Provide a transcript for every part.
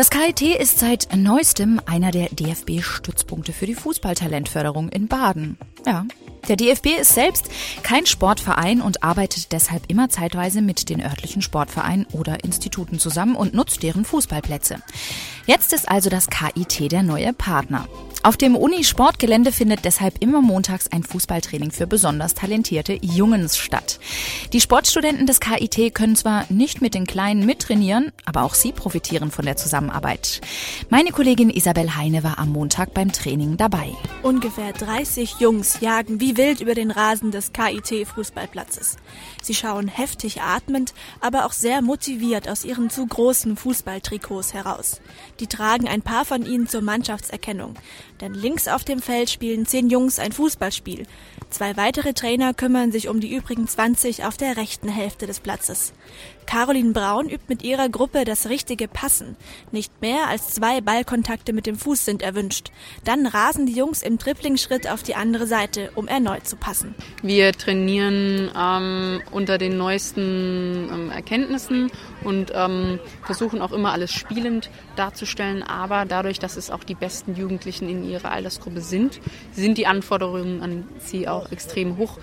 Das KIT ist seit neuestem einer der DFB-Stützpunkte für die Fußballtalentförderung in Baden. Ja, der DFB ist selbst kein Sportverein und arbeitet deshalb immer zeitweise mit den örtlichen Sportvereinen oder Instituten zusammen und nutzt deren Fußballplätze. Jetzt ist also das KIT der neue Partner. Auf dem Uni-Sportgelände findet deshalb immer montags ein Fußballtraining für besonders talentierte Jungens statt. Die Sportstudenten des KIT können zwar nicht mit den Kleinen mittrainieren, aber auch sie profitieren von der Zusammenarbeit. Meine Kollegin Isabel Heine war am Montag beim Training dabei. Ungefähr 30 Jungs jagen wie wild über den Rasen des KIT-Fußballplatzes. Sie schauen heftig atmend, aber auch sehr motiviert aus ihren zu großen Fußballtrikots heraus. Die tragen ein paar von ihnen zur Mannschaftserkennung. Denn links auf dem Feld spielen zehn Jungs ein Fußballspiel. Zwei weitere Trainer kümmern sich um die übrigen 20 auf der rechten Hälfte des Platzes. Caroline Braun übt mit ihrer Gruppe das richtige Passen. Nicht mehr als zwei Ballkontakte mit dem Fuß sind erwünscht. Dann rasen die Jungs im Dribblingschritt auf die andere Seite, um erneut zu passen. Wir trainieren ähm, unter den neuesten ähm, Erkenntnissen und ähm, versuchen auch immer alles spielend darzustellen. Aber dadurch, dass es auch die besten Jugendlichen in ihrer Altersgruppe sind, sind die Anforderungen an sie auch extrem hoch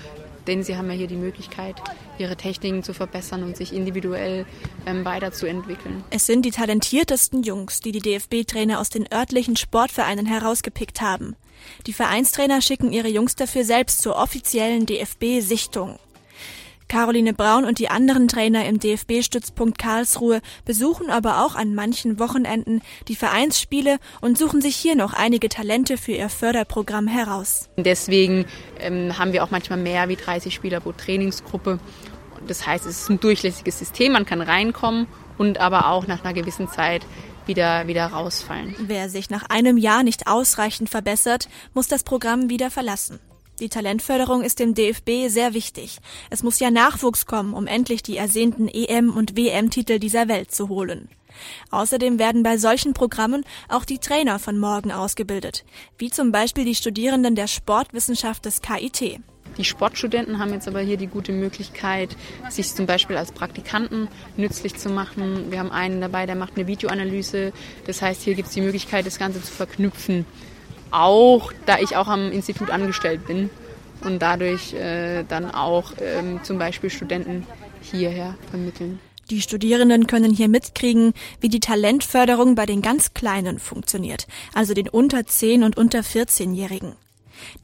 denn sie haben ja hier die Möglichkeit, ihre Techniken zu verbessern und sich individuell ähm, weiterzuentwickeln. Es sind die talentiertesten Jungs, die die DFB-Trainer aus den örtlichen Sportvereinen herausgepickt haben. Die Vereinstrainer schicken ihre Jungs dafür selbst zur offiziellen DFB-Sichtung. Caroline Braun und die anderen Trainer im DFB-Stützpunkt Karlsruhe besuchen aber auch an manchen Wochenenden die Vereinsspiele und suchen sich hier noch einige Talente für ihr Förderprogramm heraus. Deswegen ähm, haben wir auch manchmal mehr wie 30 Spieler pro Trainingsgruppe. Das heißt, es ist ein durchlässiges System, man kann reinkommen und aber auch nach einer gewissen Zeit wieder, wieder rausfallen. Wer sich nach einem Jahr nicht ausreichend verbessert, muss das Programm wieder verlassen. Die Talentförderung ist dem DFB sehr wichtig. Es muss ja Nachwuchs kommen, um endlich die ersehnten EM- und WM-Titel dieser Welt zu holen. Außerdem werden bei solchen Programmen auch die Trainer von morgen ausgebildet, wie zum Beispiel die Studierenden der Sportwissenschaft des KIT. Die Sportstudenten haben jetzt aber hier die gute Möglichkeit, sich zum Beispiel als Praktikanten nützlich zu machen. Wir haben einen dabei, der macht eine Videoanalyse. Das heißt, hier gibt es die Möglichkeit, das Ganze zu verknüpfen auch, da ich auch am Institut angestellt bin und dadurch äh, dann auch ähm, zum Beispiel Studenten hierher vermitteln. Die Studierenden können hier mitkriegen, wie die Talentförderung bei den ganz Kleinen funktioniert, also den unter 10 und unter 14-Jährigen.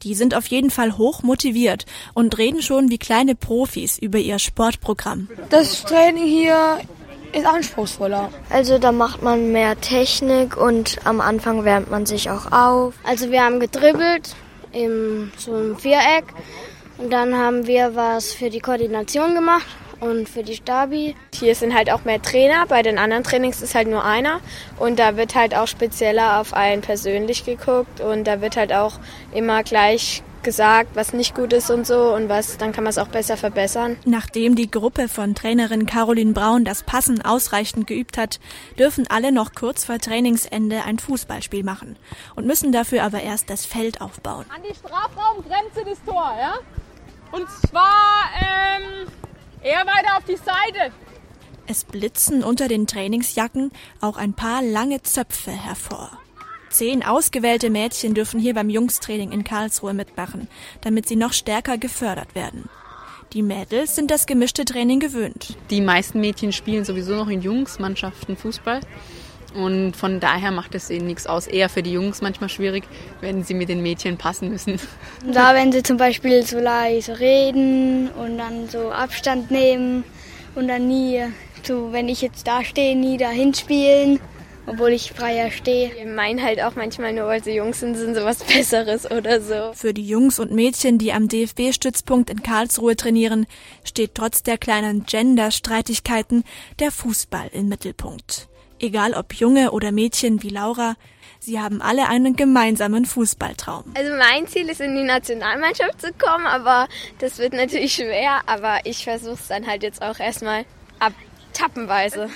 Die sind auf jeden Fall hoch motiviert und reden schon wie kleine Profis über ihr Sportprogramm. Das Training hier ist anspruchsvoller. Also da macht man mehr Technik und am Anfang wärmt man sich auch auf. Also wir haben gedribbelt im so einem Viereck und dann haben wir was für die Koordination gemacht und für die Stabi. Hier sind halt auch mehr Trainer, bei den anderen Trainings ist halt nur einer und da wird halt auch spezieller auf einen persönlich geguckt und da wird halt auch immer gleich gesagt, was nicht gut ist und so und was, dann kann man es auch besser verbessern. Nachdem die Gruppe von Trainerin Caroline Braun das Passen ausreichend geübt hat, dürfen alle noch kurz vor Trainingsende ein Fußballspiel machen und müssen dafür aber erst das Feld aufbauen. An die Strafraumgrenze des Tor, ja? Und zwar ähm, eher weiter auf die Seite. Es blitzen unter den Trainingsjacken auch ein paar lange Zöpfe hervor. Zehn ausgewählte Mädchen dürfen hier beim Jungstraining in Karlsruhe mitmachen, damit sie noch stärker gefördert werden. Die Mädels sind das gemischte Training gewöhnt. Die meisten Mädchen spielen sowieso noch in Jungsmannschaften Fußball. Und von daher macht es ihnen nichts aus. Eher für die Jungs manchmal schwierig, wenn sie mit den Mädchen passen müssen. Da, wenn sie zum Beispiel so leise reden und dann so Abstand nehmen und dann nie, so wenn ich jetzt da stehe, nie dahin spielen obwohl ich freier stehe. Ich meine halt auch manchmal nur, weil sie Jungs sind, sind sie was Besseres oder so. Für die Jungs und Mädchen, die am DFB-Stützpunkt in Karlsruhe trainieren, steht trotz der kleinen Gender-Streitigkeiten der Fußball im Mittelpunkt. Egal ob Junge oder Mädchen wie Laura, sie haben alle einen gemeinsamen Fußballtraum. Also mein Ziel ist, in die Nationalmannschaft zu kommen, aber das wird natürlich schwer, aber ich versuche es dann halt jetzt auch erstmal ab tappenweise.